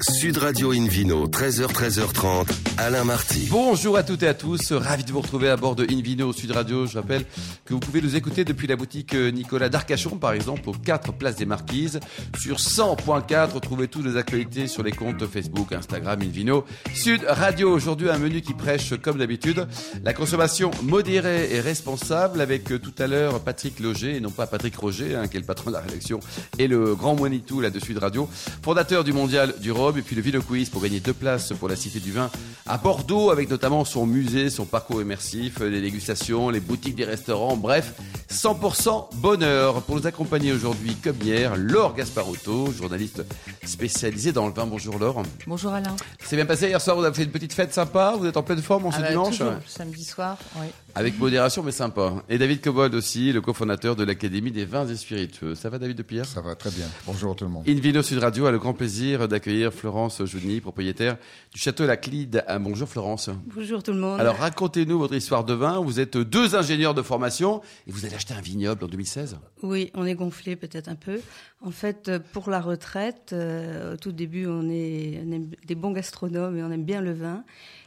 Sud Radio Invino, 13h, 13h30, Alain Marty. Bonjour à toutes et à tous, ravi de vous retrouver à bord de Invino Sud Radio. Je rappelle que vous pouvez nous écouter depuis la boutique Nicolas d'Arcachon, par exemple, aux 4 places des Marquises. Sur 100.4, retrouvez toutes les actualités sur les comptes Facebook, Instagram, Invino Sud Radio. Aujourd'hui, un menu qui prêche, comme d'habitude, la consommation modérée et responsable avec tout à l'heure Patrick Loger, et non pas Patrick Roger, hein, qui est le patron de la rédaction, et le grand Monitou là de Sud Radio, fondateur du Mondial du Et puis le Vino Quiz pour gagner deux places pour la Cité du Vin à Bordeaux avec notamment son musée, son parcours immersif, les dégustations, les boutiques des restaurants, bref, 100% bonheur. Pour nous accompagner aujourd'hui, comme hier, Laure Gasparotto, journaliste spécialisée dans le vin. Bonjour Laure. Bonjour Alain. C'est bien passé hier soir, vous avez fait une petite fête sympa, vous êtes en pleine forme en ah ce bah, dimanche toujours, Samedi soir, oui. Avec modération mais sympa. Et David Cobold aussi, le cofondateur de l'Académie des vins et spiritueux. Ça va David de Pierre? Ça va très bien. Bonjour tout le monde. Invino Sud Radio a le grand plaisir d'accueillir Florence Jouni, propriétaire du château La Clide. Bonjour Florence. Bonjour tout le monde. Alors racontez-nous votre histoire de vin. Vous êtes deux ingénieurs de formation et vous allez acheter un vignoble en 2016. Oui, on est gonflé peut-être un peu. En fait, pour la retraite, euh, au tout début, on est, on est des bons gastronomes et on aime bien le vin.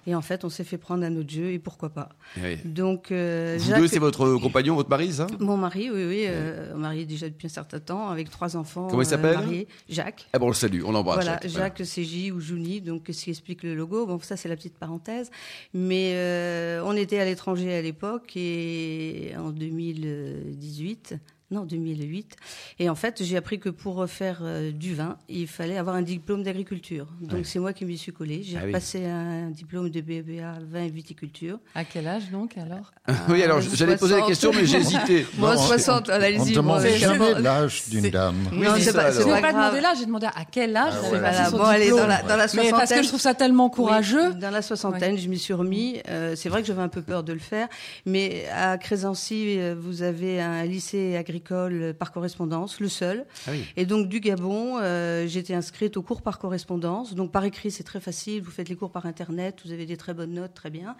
Et en fait, on s'est fait prendre à notre jeu et pourquoi pas. Oui. Donc, euh, Vous Jacques- deux, c'est votre compagnon, votre mari, ça? Mon mari, oui, oui, euh, marié déjà depuis un certain temps, avec trois enfants. Comment il euh, s'appelle? Jacques. Ah bon, on le salue, on l'embrasse. Voilà, Jacques. Jacques CJ ou Jouni, donc ce qui explique le logo. Bon, ça c'est la petite parenthèse. Mais euh, on était à l'étranger à l'époque et en 2018. Non, 2008. Et en fait, j'ai appris que pour faire euh, du vin, il fallait avoir un diplôme d'agriculture. Donc Ouais. c'est moi qui m'y suis collée. J'ai Ah oui. passé un diplôme de BBA vin et viticulture. À quel âge donc alors? Oui, alors j'allais poser la 60. question, mais j'ai hésité. Moi, Non, 60, on- allez-y. On ne demande jamais l'âge d'une dame. Non, Oui, c'est pas, c'est pas n'ai pas grave. demandé l'âge, j'ai demandé à quel âge Ah Voilà, son bon, allez, dans la, dans la Mais soixantaine. parce que je trouve ça tellement courageux. Oui, dans la soixantaine, je m'y suis remis. Euh, c'est vrai que j'avais un peu peur de le faire, mais à Crésancy, euh, vous avez un lycée agricole euh, par correspondance, le seul. Ah oui. Et donc du Gabon, euh, j'étais inscrite au cours par correspondance. Donc par écrit, c'est très facile. Vous faites les cours par internet, vous avez des très bonnes notes, très bien.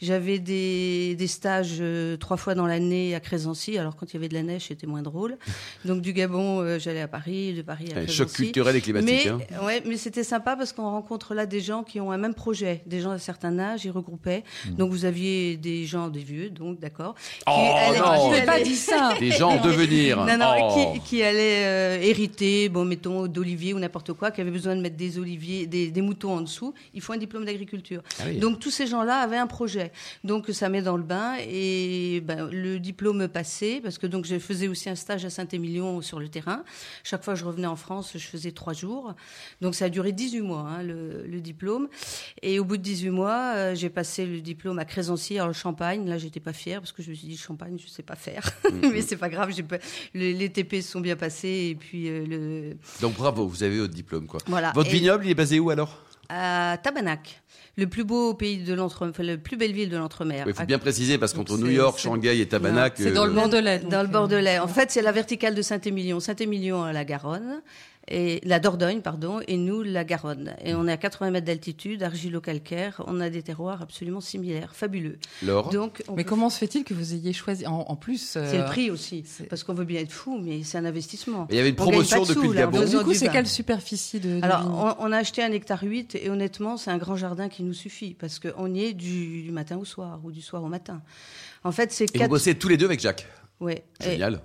J'avais des, des stages euh, trois fois dans l'année à Crésancy. Alors quand il y avait de la neige, c'était moins drôle. Donc du Gabon, euh, j'allais à Paris, de Paris à Ouais, Crésancy. Choc culturel et climatique. Mais, hein. ouais, mais c'était sympa parce qu'on rencontre là des gens qui ont un même projet, des gens d'un certain âge, ils regroupaient. Donc vous aviez des gens, des vieux, donc d'accord. qui Oh, allaient- non. qui Je n'ai pas dit ça. Des gens en devenir. non, non, Oh. qui, qui allaient euh, hériter, bon, mettons, d'oliviers ou n'importe quoi, qui avaient besoin de mettre des oliviers, des, des moutons en dessous. Il faut un diplôme d'agriculture. Ah oui. Donc tous ces gens-là avaient un projet. Donc ça met dans le bain et ben, le diplôme passé, parce que donc je faisais aussi un stage à Saint-Émilion sur le terrain. Chaque fois que je revenais en France, je faisais trois jours. Donc ça a duré 18 mois, hein, le, le diplôme. Et au bout de 18 mois, euh, j'ai passé le diplôme à alors le Champagne. Là, j'étais pas fière parce que je me suis dit Champagne, je sais pas faire. Mais c'est pas grave, j'ai pas- le- les TP se sont bien passés et puis euh, le Donc bravo, vous avez votre diplôme. Quoi. voilà. Votre Et- vignoble, il est basé où alors? À Tabanac, le plus beau pays de l'entre, enfin, la plus belle ville de l'entremer. Il faut À- bien préciser parce qu'entre New York, Shanghai et Tabanak. C'est dans le euh, Bordelais. Dans le euh, Bordelais. En fait, c'est la verticale de Saint-Émilion. Saint-Émilion à la Garonne. Et la Dordogne, pardon, et nous, la Garonne. Et on est à 80 mètres d'altitude, argilo-calcaire. On a des terroirs absolument similaires, fabuleux. Laure. Donc, on Mais peut- comment se fait-il que vous ayez choisi en, en plus c'est euh, le prix aussi. c'est- Parce qu'on veut bien être fou, mais c'est un investissement. Il y avait une promotion de depuis sous, le Gabon. Donc, du coup, c'est quelle superficie de, de Alors, on, on a acheté un hectare 8 et honnêtement, c'est un grand jardin qui nous suffit parce qu'on y est du, du matin au soir ou du soir au matin. En fait, c'est Et vous quatre. bossez tous les deux avec Jacques? Ouais. Et- Génial.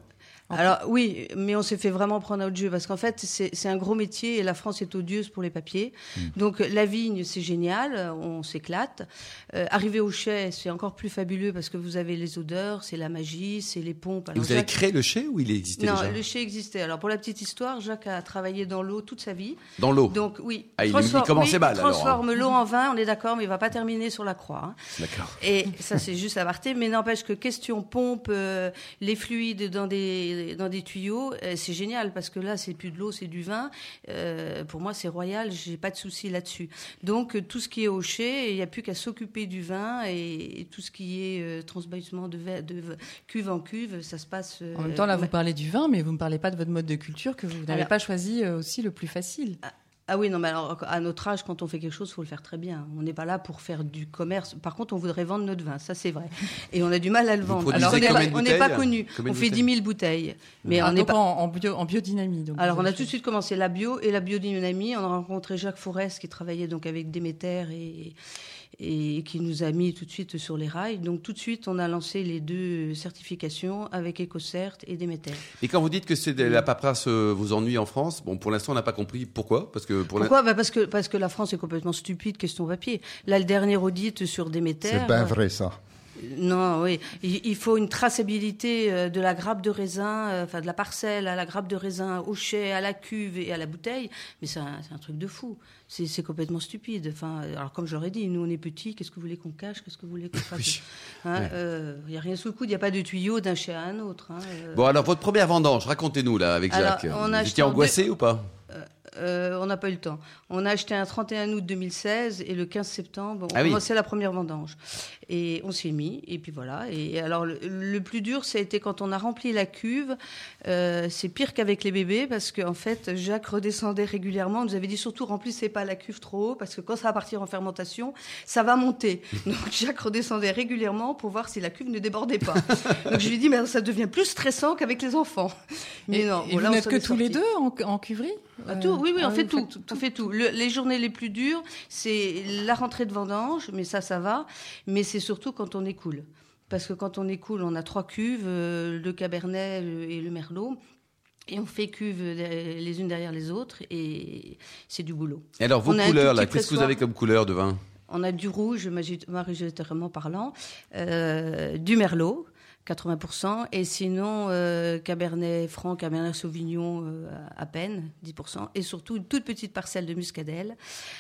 Alors oui, mais on s'est fait vraiment prendre à notre jeu parce qu'en fait c'est un gros métier et la France est odieuse pour les papiers. Hmm. Donc la vigne c'est génial, on s'éclate. Euh, arriver au chai c'est encore plus fabuleux parce que vous avez les odeurs, c'est la magie, c'est les pompes. Alors, vous avez créé le chai ou il existait non, déjà le chai existait. Alors pour la petite histoire, Jacques a travaillé dans l'eau toute sa vie. Dans l'eau. Donc oui, Ah, il- transforme- commençait oui, mal, hein. Transforme l'eau en vin, on est d'accord, mais il va pas terminer sur la croix. hein. D'accord. Et ça, c'est juste à partir. Mais n'empêche que question pompe, euh, les fluides dans des, dans des tuyaux, euh, c'est génial parce que là, c'est plus de l'eau, c'est du vin. Euh, pour moi, c'est royal. J'ai pas de souci là-dessus. Donc, euh, tout ce qui est chai, il n'y a plus qu'à s'occuper du vin et, et tout ce qui est euh, transbaissement de, cuve en cuve, ça se passe. En même temps, là, vous parlez du vin, mais vous ne me parlez pas de votre mode de culture que vous n'avez pas choisi aussi le plus facile. Ah oui, non, mais alors à notre âge, quand on fait quelque chose, il faut le faire très bien. On n'est pas là pour faire du commerce. Par contre, on voudrait vendre notre vin, ça c'est vrai. Et on a du mal à le vendre. Alors, on n'est pas, connu. On fait bouteilles 10 000 bouteilles. Mais Ah, on n'est pas. en, bio, en biodynamie. Donc Alors, on a tout de suite commencé la bio et la biodynamie. On a rencontré Jacques Forest qui travaillait donc avec Déméter et, et qui nous a mis tout de suite sur les rails. Donc, tout de suite, on a lancé les deux certifications avec EcoCert et Déméter. Et quand vous dites que c'est de la paperasse euh, vous ennuie en France, bon, pour l'instant, on n'a pas compris pourquoi. Parce que pour Pourquoi? Bah parce, que, parce que la France est complètement stupide, question papier. Là, le dernier audit sur Déméter. C'est bien vrai, ça. Non, oui. Il, il faut une traçabilité euh, de la grappe de raisin, euh, enfin de la parcelle à la grappe de raisin, au chai, à la cuve et à la bouteille. Mais c'est un, truc de fou. C'est complètement stupide. Enfin, alors comme je l'aurais dit, nous on est petits. Qu'est-ce que vous voulez qu'on cache? Qu'est-ce que vous voulez qu'on fasse? Oui. Hein, Ouais. euh, Il n'y a rien sous le coude. Il n'y a pas de tuyau d'un chai à un autre. hein. Bon, alors, votre première vendange, racontez-nous, là, avec Alors, Jacques. on vous étiez angoissé ou pas? Euh, on n'a pas eu le temps. On a acheté un 31 août 2016 et le 15 septembre, on Ah oui. commençait la première vendange. Et on s'y est mis, et puis voilà. Et alors, le, le plus dur, ça a été quand on a rempli la cuve. Euh, c'est pire qu'avec les bébés, parce qu'en fait, Jacques redescendait régulièrement. On nous avait dit surtout, remplissez pas la cuve trop haut, parce que quand ça va partir en fermentation, ça va monter. Donc, Jacques redescendait régulièrement pour voir si la cuve ne débordait pas. Donc, je lui ai dit, mais ça devient plus stressant qu'avec les enfants. Mais Et, non, et bon, là, vous on n'êtes que tous les deux en, en cuverie? Ah, Euh, tout, oui, oui, ah on fait vous tout. On fait tout. Le- les journées les plus dures, c'est la rentrée de vendange, mais ça, ça va. Mais c'est surtout quand on écoule. Parce que quand on écoule, on a trois cuves, euh, le Cabernet le- et le Merlot. Et on fait cuves euh, les unes derrière les autres, et c'est du boulot. Et alors, vos On couleurs, tout là, qu'est-ce que vous avez comme couleur de vin? On a du rouge, majoritairement parlant, euh, du Merlot, 80%, et sinon euh, Cabernet Franc, Cabernet Sauvignon euh, à peine, 10%, et surtout une toute petite parcelle de muscadelle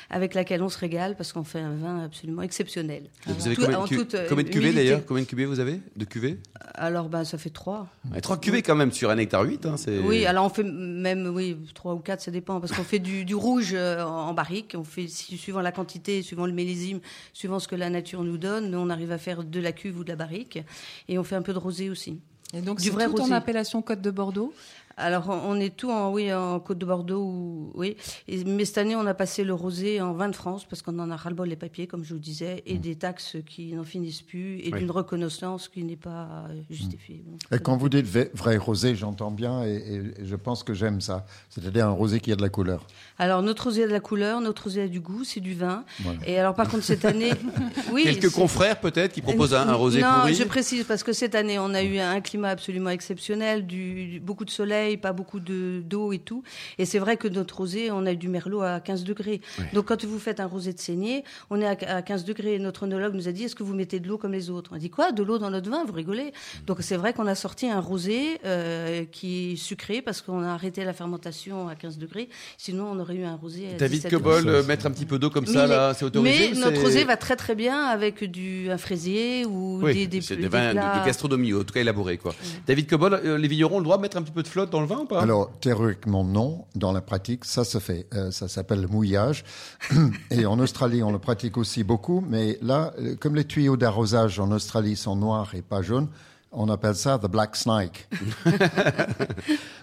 avec laquelle on se régale parce qu'on fait un vin absolument exceptionnel. Vous avez Tout- combien, en de cu- toute, euh, combien de cuvées, d'ailleurs? Combien de cuvées vous avez De cuvées? Alors ben ça fait trois. Ouais, Trois cuvées, quand même, sur un hectare 8. Hein, Oui, alors on fait même oui trois ou quatre, ça dépend parce qu'on fait du, du rouge en en barrique. On fait suivant la quantité, suivant le millésime, suivant ce que la nature nous donne, on arrive à faire de la cuve ou de la barrique, et on fait un peu de rosé aussi. Et donc Du vrai tout en appellation Côte de Bordeaux? Alors on on est tout en oui en Côte de Bordeaux ou oui. Et- mais cette année on a passé le rosé en vin de France parce qu'on en a ras-le-bol les papiers comme je vous disais et des taxes qui n'en finissent plus et Oui. d'une reconnaissance qui n'est pas euh, justifiée. Bon. Et quand vous dites vrai- vrai rosé, j'entends bien et, et je pense que j'aime ça. C'est-à-dire un rosé qui a de la couleur. Alors notre rosé a de la couleur, notre rosé a du goût, c'est du vin. Voilà. Et alors par contre cette année, oui, Quelques confrères, peut-être, qui proposent un, un rosé non, pourri je précise parce que cette année, on a eu un climat absolument exceptionnel, du, du- beaucoup de soleil, pas beaucoup de d'eau et tout. Et c'est vrai que notre rosé, on a eu du merlot à 15 degrés. Donc quand vous faites un rosé de saignée, on est à, à 15 degrés. Notre onologue nous a dit est-ce que vous mettez de l'eau comme les autres? On a dit quoi? De l'eau dans notre vin? Vous rigolez? Donc c'est vrai qu'on a sorti un rosé euh, qui est sucré parce qu'on a arrêté la fermentation à 15 degrés. Sinon, on aurait eu un rosé à David 17 Cobol, degrés. euh, mettre un petit peu d'eau comme Mais ça, là, est- c'est autorisé Mais notre rosé va très très bien avec du un fraisier ou Oui, des, des, c'est des vins de- plats- de gastronomie, en tout cas élaborés. Quoi. David Cobol, euh, les vignerons ont le droit de mettre un petit peu de flotte dans Alors, théoriquement, non. Dans la pratique, ça se fait. Euh, ça s'appelle le mouillage. Et en Australie, on le pratique aussi beaucoup. Mais là, euh, comme les tuyaux d'arrosage en Australie sont noirs et pas jaunes, on appelle ça the black snake.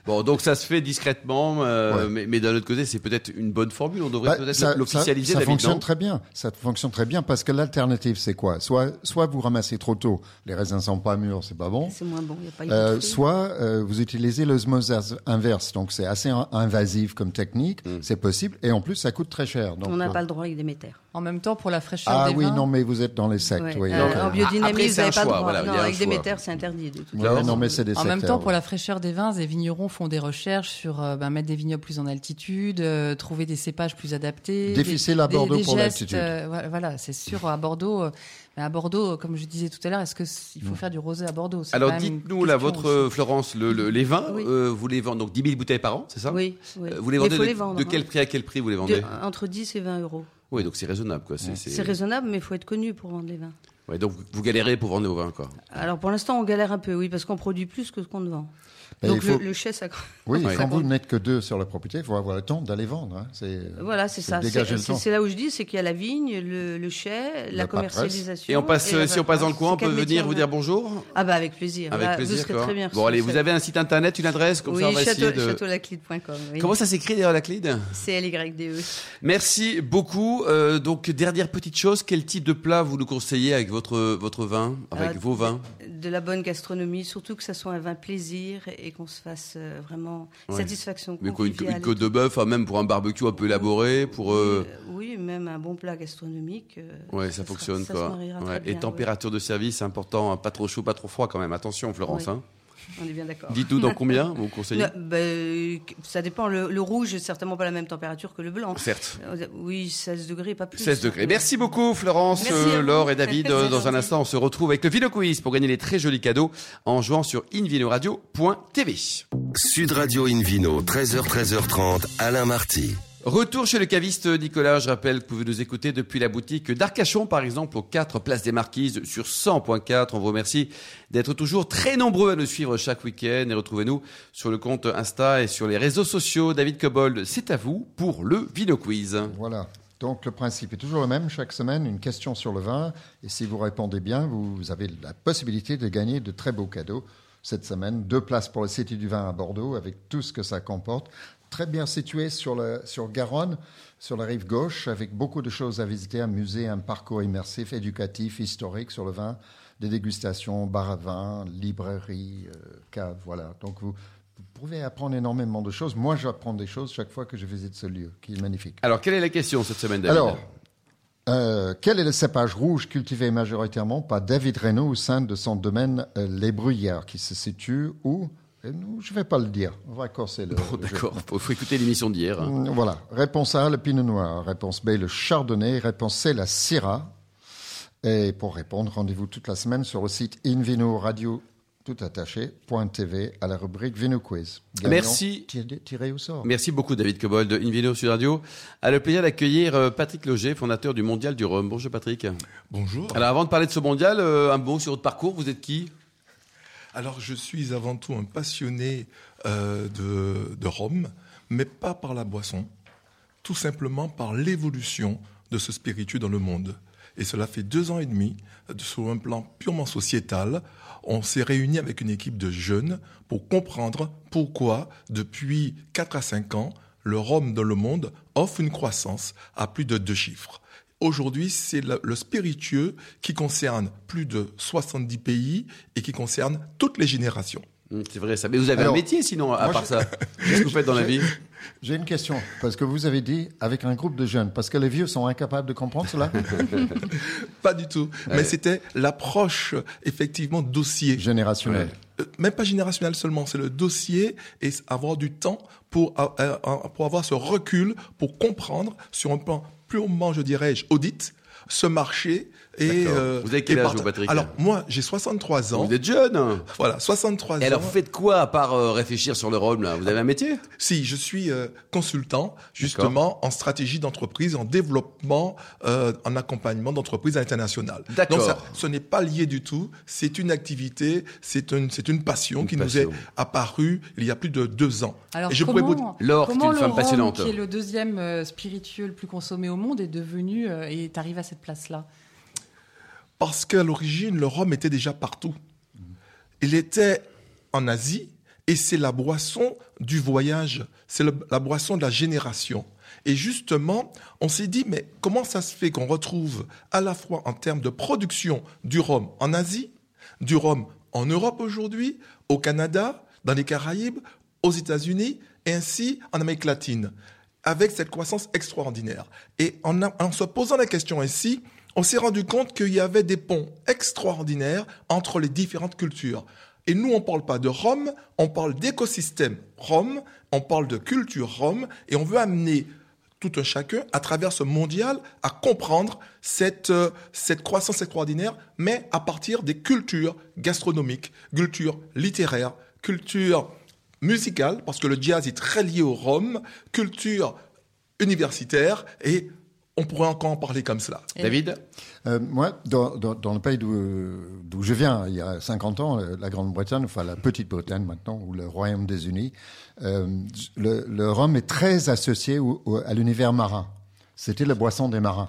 Bon, donc ça se fait discrètement, euh, Ouais. mais, mais d'un autre côté, c'est peut-être une bonne formule. On devrait Bah, peut-être l'officialiser, Ça, fonctionne très bien. Ça fonctionne très bien parce que l'alternative, c'est quoi? Soit, soit vous ramassez trop tôt, les raisins sont pas mûrs, c'est pas bon. C'est moins bon, il n'y a pas eu Euh, soit euh, vous utilisez l'osmose as- inverse, donc c'est assez in- invasif comme technique, Mm. c'est possible, et en plus ça coûte très cher. Donc, On n'a euh, pas le droit avec des métères. En même temps, pour la fraîcheur Ah des oui, vins. non, mais vous êtes dans les sectes. Ouais. oui, Euh, donc, en biodynamie, Après, vous c'est n'avez un pas le droit. voilà, y non, un avec des métères, c'est interdit de toute ouais, façon. non, mais c'est des En même temps, pour la fraîcheur des vins, les vignerons font des recherches sur euh, ben, mettre des vignobles plus en altitude, euh, trouver des cépages plus adaptés. Difficile des- à Bordeaux des- des pour l'altitude. euh, voilà, c'est sûr. À Bordeaux, euh, mais à Bordeaux, comme je disais tout à l'heure, est-ce que il faut faire du rosé à Bordeaux? C'est Alors dites-nous, là, votre aussi. Florence, le- le- les vins, Oui. euh, vous les vendez donc 10 000 bouteilles par an, c'est ça? Oui, oui. Euh, Vous les vendez faut de, les vendre, de quel hein. prix à quel prix vous les De- vendez? entre 10 et 20 euros. Oui, donc c'est raisonnable, quoi. C'est, C'est raisonnable, mais il faut être connu pour vendre les vins. Donc vous galérez pour vendre vos vins, quoi. Alors pour l'instant, on galère un peu, oui, parce qu'on produit plus que ce qu'on ne vend. Mais Donc faut- le, le chai, ça. Oui, Ouais. quand vous n'êtes que deux sur la propriété, il faut avoir le temps d'aller vendre. hein. C'est, Voilà, c'est ça. C'est le c'est- temps. c'est là où je dis, c'est qu'il y a la vigne, le, le chai, la, commercialisation. Et on passe, la euh, si on passe dans le coin, on C'est peut venir en vous dire bonjour Ah bah avec plaisir. Avec Là, plaisir. Vous très bien Bon, allez, vous avez un site internet, une adresse, comme oui, ça on va château, de. châteaulaclide.com. Oui. Comment ça s'écrit d'ailleurs la Clyde C-L-Y-D-E. Merci beaucoup. Euh, donc, dernière petite chose, quel type de plat vous nous conseillez avec votre, votre vin, avec Euh, vos vins De la bonne gastronomie, surtout que ça soit un vin plaisir et qu'on se fasse euh, vraiment Ouais. satisfaction. Mais quoi, une, côte de bœuf, hein, même pour un barbecue un peu élaboré, pour. euh, Euh, oui, même un bon plat gastronomique. Ouais, ça, sera- fonctionne ça quoi. Se Ouais. Et bien, température de service, important, hein, pas trop chaud, pas trop froid quand même. Attention, Florence. Hein. On est bien d'accord. Dites-nous dans combien vous conseillez Non, ben, euh, ça dépend. Le, le rouge est certainement pas la même température que le blanc. Certes. Euh, Oui, 16 degrés, pas plus. 16 degrés. Merci beaucoup Florence, Merci euh. Laure et David. Dans un instant, on se retrouve avec le Vino Quiz pour gagner les très jolis cadeaux en jouant sur invinoradio.tv. Sud Radio Invino, 13h, 13h30, Alain Marty. Retour chez le caviste Nicolas. Je rappelle que vous pouvez nous écouter depuis la boutique d'Arcachon, par exemple, aux 4 places des Marquises sur 100.4. On vous remercie d'être toujours très nombreux à nous suivre chaque week-end et retrouvez-nous sur le compte Insta et sur les réseaux sociaux. David Cobold, c'est à vous pour le Vino Quiz. Voilà. Donc le principe est toujours le même. Chaque semaine, une question sur le vin. Et si vous répondez bien, vous avez la possibilité de gagner de très beaux cadeaux. Cette semaine, deux places pour la Cité du Vin à Bordeaux, avec tout ce que ça comporte. Très bien situé sur, le, sur Garonne, sur la rive gauche, avec beaucoup de choses à visiter, un musée, un parcours immersif, éducatif, historique sur le vin, des dégustations, bar à vin, librairie, euh, cave, voilà. Donc vous, vous pouvez apprendre énormément de choses. Moi, j'apprends des choses chaque fois que je visite ce lieu, qui est magnifique. Alors, quelle est la question cette semaine, David Alors, euh, quel est le cépage rouge cultivé majoritairement par David Reynaud au sein de son domaine euh, Les Bruyères, qui se situe où? Je ne vais pas le dire. On va corser le. Bon, d'accord, il faut écouter l'émission d'hier. hein. Mm, Voilà. Réponse A, le pinot noir. Réponse B, le chardonnay. Réponse C, la syrah. Et pour répondre, rendez-vous toute la semaine sur le site Invino Radio tout attaché, .tv à la rubrique Vino Quiz. Gagnant Merci. tiré- Tiré au sort. Merci beaucoup, David Cobold de Invino Sud Radio. A le plaisir d'accueillir euh, Patrick Loger, fondateur du Mondial du Rhum. Bonjour, Patrick. Bonjour. Alors, avant de parler de ce mondial, euh, un mot sur votre parcours. Vous êtes qui? Alors, je suis avant tout un passionné euh, de, Rome, mais pas par la boisson, tout simplement par l'évolution de ce spiritueux dans le monde. Et cela fait deux ans et demi, euh, sur un plan purement sociétal, on s'est réuni avec une équipe de jeunes pour comprendre pourquoi, depuis 4 à 5 ans, le Rhum dans le monde offre une croissance à plus de deux chiffres. Aujourd'hui, c'est le, le spiritueux qui concerne plus de 70 pays et qui concerne toutes les générations. Hum, C'est vrai ça. Mais vous avez Alors, un métier sinon, à part je- ça. Qu'est-ce que vous faites dans la vie? J'ai une question, parce que vous avez dit avec un groupe de jeunes, parce que les vieux sont incapables de comprendre cela? Pas du tout. Mais c'était l'approche, effectivement, dossier. Générationnel. Euh, Même pas générationnel seulement, c'est le dossier et avoir du temps pour, euh, euh, pour avoir ce recul, pour comprendre sur un plan purement, je dirais, audit, ce marché. Et, euh, Vous avez quel et âge, vous, Patrick Alors, moi, j'ai 63 ans. Vous êtes jeune. Voilà, 63 Et ans. alors, vous faites quoi à part euh, réfléchir sur le Rhum là? Vous avez un métier? Si, je suis euh, consultant justement en stratégie d'entreprise, en développement, euh, en accompagnement d'entreprises internationales. D'accord. Donc ça, ce n'est pas lié du tout. C'est une activité, c'est une, c'est une passion Une qui passion. nous est apparue il y a plus de deux ans. Alors Et je pourrais comment, vous- Laure, c'est comment une le femme rhum, passionnante. qui est le deuxième euh, spiritueux le plus consommé au monde, est devenu euh, et est arrivé à cette place-là? Parce qu'à l'origine, le rhum était déjà partout. Il était en Asie et c'est la boisson du voyage, c'est la boisson de la génération. Et justement, on s'est dit, mais comment ça se fait qu'on retrouve à la fois en termes de production du rhum en Asie, du rhum en Europe aujourd'hui, au Canada, dans les Caraïbes, aux États-Unis et ainsi en Amérique latine, avec cette croissance extraordinaire? Et en, en se posant la question ainsi, on s'est rendu compte qu'il y avait des ponts extraordinaires entre les différentes cultures. Et nous, on ne parle pas de Rome, on parle d'écosystème Rome, on parle de culture Rome, et on veut amener tout un chacun, à travers ce mondial, à comprendre cette, euh, croissance extraordinaire, mais à partir des cultures gastronomiques, cultures littéraires, cultures musicales, parce que le jazz est très lié au Rhum, culture universitaire, et on pourrait encore en parler comme cela. David Euh, moi, dans, dans, dans le pays d'où d'où je viens, il y a 50 ans, la Grande-Bretagne, enfin la Petite-Bretagne maintenant, ou le Royaume des Unis, euh, le, le rhum est très associé au- au- à l'univers marin. C'était la boisson des marins.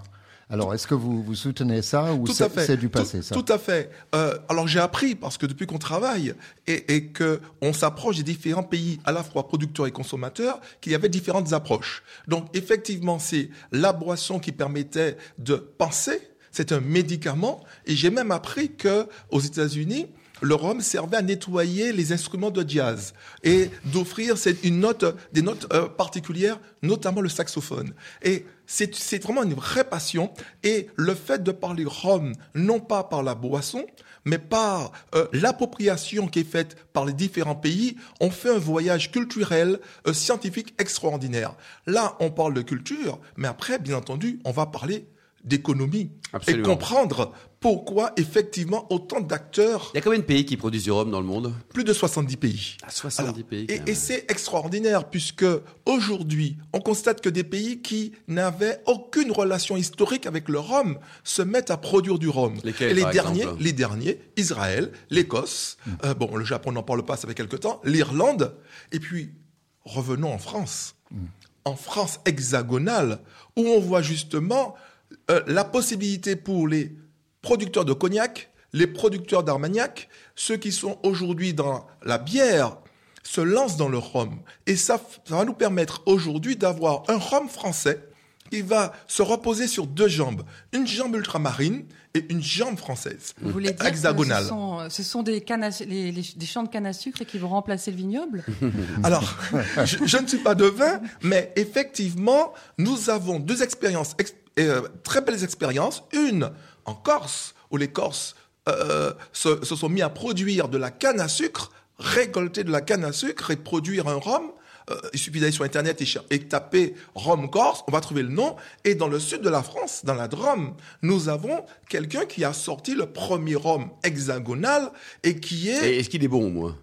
Alors, est-ce que vous, vous soutenez ça ou c'est du passé, tout, ça tout à fait. Euh, alors j'ai appris parce que depuis qu'on travaille et, et que on s'approche des différents pays, à la fois producteurs et consommateurs, qu'il y avait différentes approches. Donc effectivement, c'est la boisson qui permettait de penser. C'est un médicament. Et j'ai même appris que aux États-Unis, le rhum servait à nettoyer les instruments de jazz et d'offrir une note, des notes euh, particulières, notamment le saxophone. Et c'est c'est vraiment une vraie passion. Et le fait de parler rhum, non pas par la boisson, mais par euh, l'appropriation qui est faite par les différents pays, on fait un voyage culturel, euh, scientifique extraordinaire. Là, on parle de culture, mais après, bien entendu, on va parler d'économie et comprendre pourquoi effectivement autant d'acteurs, Il y a combien de pays qui produisent du rhum dans le monde? Plus de 70 pays. Ah, 70 Alors, pays. quand Et, même. et c'est extraordinaire puisque aujourd'hui, on constate que des pays qui n'avaient aucune relation historique avec le rhum se mettent à produire du rhum. Lesquels, et les par derniers, exemple? les derniers, Israël, l'Écosse, Hmm. euh, bon, le Japon n'en parle pas, ça fait quelque temps, l'Irlande, et puis revenons en France. Hmm. En France hexagonale, où on voit justement euh, la possibilité pour les producteurs de cognac, les producteurs d'armagnac, ceux qui sont aujourd'hui dans la bière, se lancent dans le rhum. Et ça, ça va nous permettre aujourd'hui d'avoir un rhum français qui va se reposer sur deux jambes, une jambe ultramarine et une jambe française, Vous voulez dire hexagonale. que ce sont, euh, ce sont des, cannes à- les- les- des champs de canne à sucre qui vont remplacer le vignoble? Alors, je, je ne suis pas devin, mais effectivement, nous avons deux expériences, ex- euh, très belles expériences. Une en Corse, où les Corses euh, se, se sont mis à produire de la canne à sucre, récolter de la canne à sucre et produire un rhum. Euh, il suffit d'aller sur Internet et, et taper rhum corse, on va trouver le nom. Et dans le sud de la France, dans la Drôme, nous avons quelqu'un qui a sorti le premier rhum hexagonal et qui est... Est-ce qu'il est bon, moi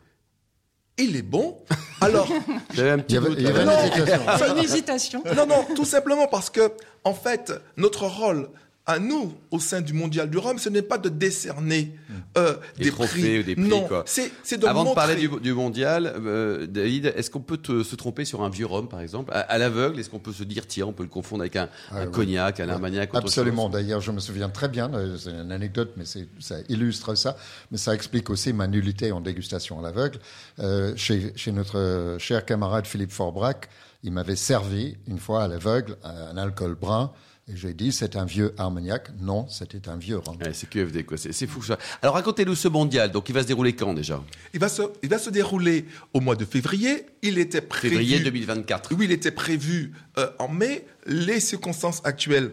Il est bon. Alors... J'avais un Il petit y avait, doute. il y avait quand même. une hésitation. C'est une hésitation. Non, non, tout simplement parce que, en fait, notre rôle à nous, au sein du mondial du rhum, ce n'est pas de décerner euh, Des des, trophées prix. ou des prix, non, quoi. c'est c'est de Avant de parler du, du mondial, euh, David, est-ce qu'on peut te- se tromper sur un vieux rhum, par exemple? À, à l'aveugle, est-ce qu'on peut se dire, tiens, on peut le confondre avec un, Ah, un oui. cognac, un armagnac autre Absolument. chose? D'ailleurs, je me souviens très bien, euh, c'est une anecdote, mais c'est- ça illustre ça, mais ça explique aussi ma nullité en dégustation à l'aveugle. Euh, chez, chez notre euh, cher camarade Philippe Forbrac, il m'avait servi une fois à l'aveugle un alcool brun, et j'ai dit c'est un vieux armagnac. Non, c'était un vieux. Ouais, c'est QFD, quoi. C'est c'est fou, ça. Alors, racontez-nous ce mondial. Donc, il va se dérouler quand, déjà? Il va, se, il va se dérouler au mois de février. Il était prévu. Février 2024. Oui, il était prévu euh, en mai. Les circonstances actuelles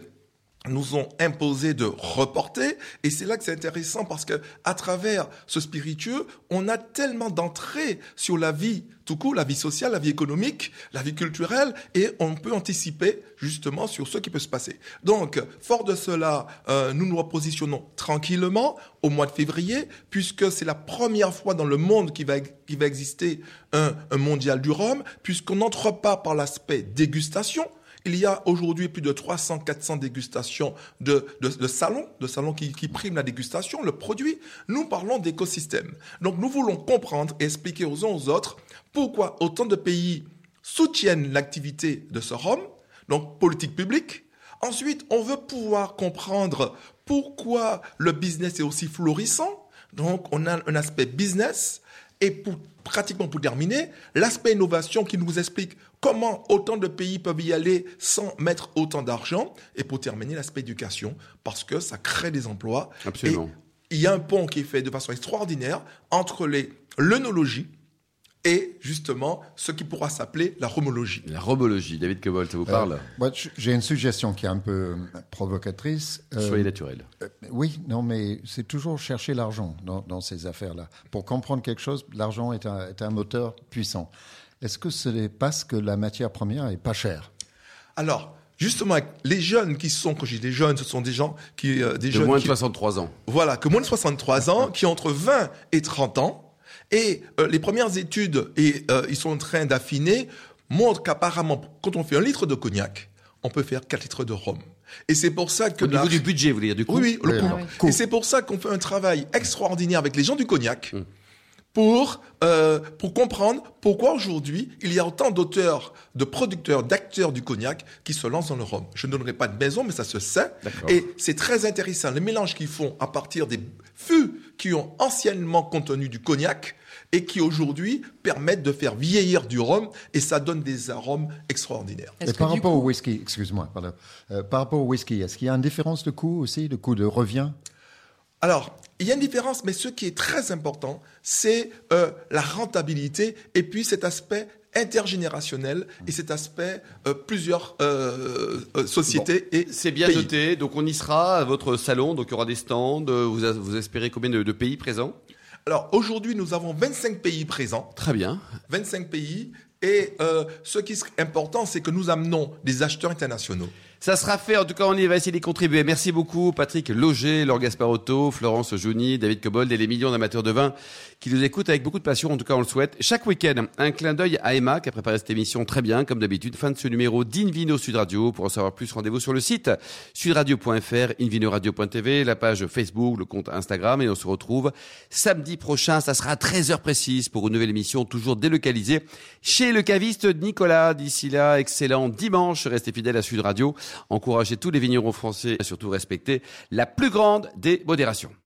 nous ont imposé de reporter et c'est là que c'est intéressant parce que à travers ce spiritueux, on a tellement d'entrées sur la vie tout court, la vie sociale, la vie économique, la vie culturelle et on peut anticiper justement sur ce qui peut se passer. Donc, fort de cela, euh, nous nous repositionnons tranquillement au mois de février puisque c'est la première fois dans le monde qui va, qui va exister un, un mondial du rhum puisqu'on n'entre pas par l'aspect dégustation, il y a aujourd'hui plus de 300, 400 dégustations de, de, de salons, de salons qui, qui priment la dégustation, le produit. Nous parlons d'écosystème. Donc nous voulons comprendre et expliquer aux uns aux autres pourquoi autant de pays soutiennent l'activité de ce rhum, donc politique publique. Ensuite, on veut pouvoir comprendre pourquoi le business est aussi florissant. Donc on a un aspect business et pour, pratiquement pour terminer, l'aspect innovation qui nous explique comment autant de pays peuvent y aller sans mettre autant d'argent. Et pour terminer, l'aspect éducation, parce que ça crée des emplois. Absolument. Et il y a un pont qui est fait de façon extraordinaire entre les l'œnologie et justement ce qui pourra s'appeler la romologie. La robologie. David Kebol, ça vous parle Euh, moi, j- j'ai une suggestion qui est un peu euh, provocatrice. Euh, Soyez naturel. Euh, Oui, non, mais c'est toujours chercher l'argent dans, dans ces affaires-là. Pour comprendre quelque chose, l'argent est un, est un moteur puissant. Est-ce que ce n'est parce que la matière première est pas chère? Alors, justement, les jeunes qui sont, quand je dis les jeunes, ce sont des gens qui, euh, des De jeunes moins de qui- 63 ans. Voilà, que moins de 63 ans, qui ont entre 20 et 30 ans. Et euh, les premières études, et euh, ils sont en train d'affiner, montrent qu'apparemment, quand on fait un litre de cognac, on peut faire 4 litres de rhum. Et c'est pour ça que Au niveau la- du budget, vous voulez dire, du coup oui, oui, le Oui, coût. Ah coût. Et c'est pour ça qu'on fait un travail extraordinaire avec les gens du cognac Mm. pour, euh, pour comprendre pourquoi aujourd'hui il y a autant d'auteurs, de producteurs, d'acteurs du cognac qui se lancent dans le rhum. Je ne donnerai pas de maison, mais ça se sait. Et c'est très intéressant. Les mélanges qu'ils font à partir des fûts qui ont anciennement contenu du cognac et qui aujourd'hui permettent de faire vieillir du rhum et ça donne des arômes extraordinaires. Et par rapport coup- au whisky, excuse-moi, pardon. Euh, par rapport au whisky, est-ce qu'il y a une différence de coût aussi, de coût de revient? Alors, il y a une différence, mais ce qui est très important, c'est euh, la rentabilité et puis cet aspect intergénérationnel et cet aspect euh, plusieurs euh, euh, sociétés et C'est bien pays. noté. Donc on y sera à votre salon. Donc il y aura des stands. Vous, a- vous espérez combien de, de pays présents? Alors aujourd'hui, nous avons 25 pays présents, Très bien. 25 pays. Et euh, ce qui est important, c'est que nous amenons des acheteurs internationaux. Ça sera fait. En tout cas, on y va essayer d'y contribuer. Merci beaucoup, Patrick Loger, Laure Gasparotto, Florence Jouni, David Cobold et les millions d'amateurs de vin qui nous écoutent avec beaucoup de passion. En tout cas, on le souhaite. Chaque week-end, un clin d'œil à Emma qui a préparé cette émission très bien, comme d'habitude. Fin de ce numéro d'Invino Sud Radio. Pour en savoir plus, rendez-vous sur le site sudradio.fr, invinoradio.tv, la page Facebook, le compte Instagram. Et on se retrouve samedi prochain. Ça sera à 13h précise pour une nouvelle émission toujours délocalisée chez le caviste Nicolas. D'ici là, excellent dimanche. Restez fidèles à Sud Radio. Encouragez tous les vignerons français et surtout respectez la plus grande des modérations.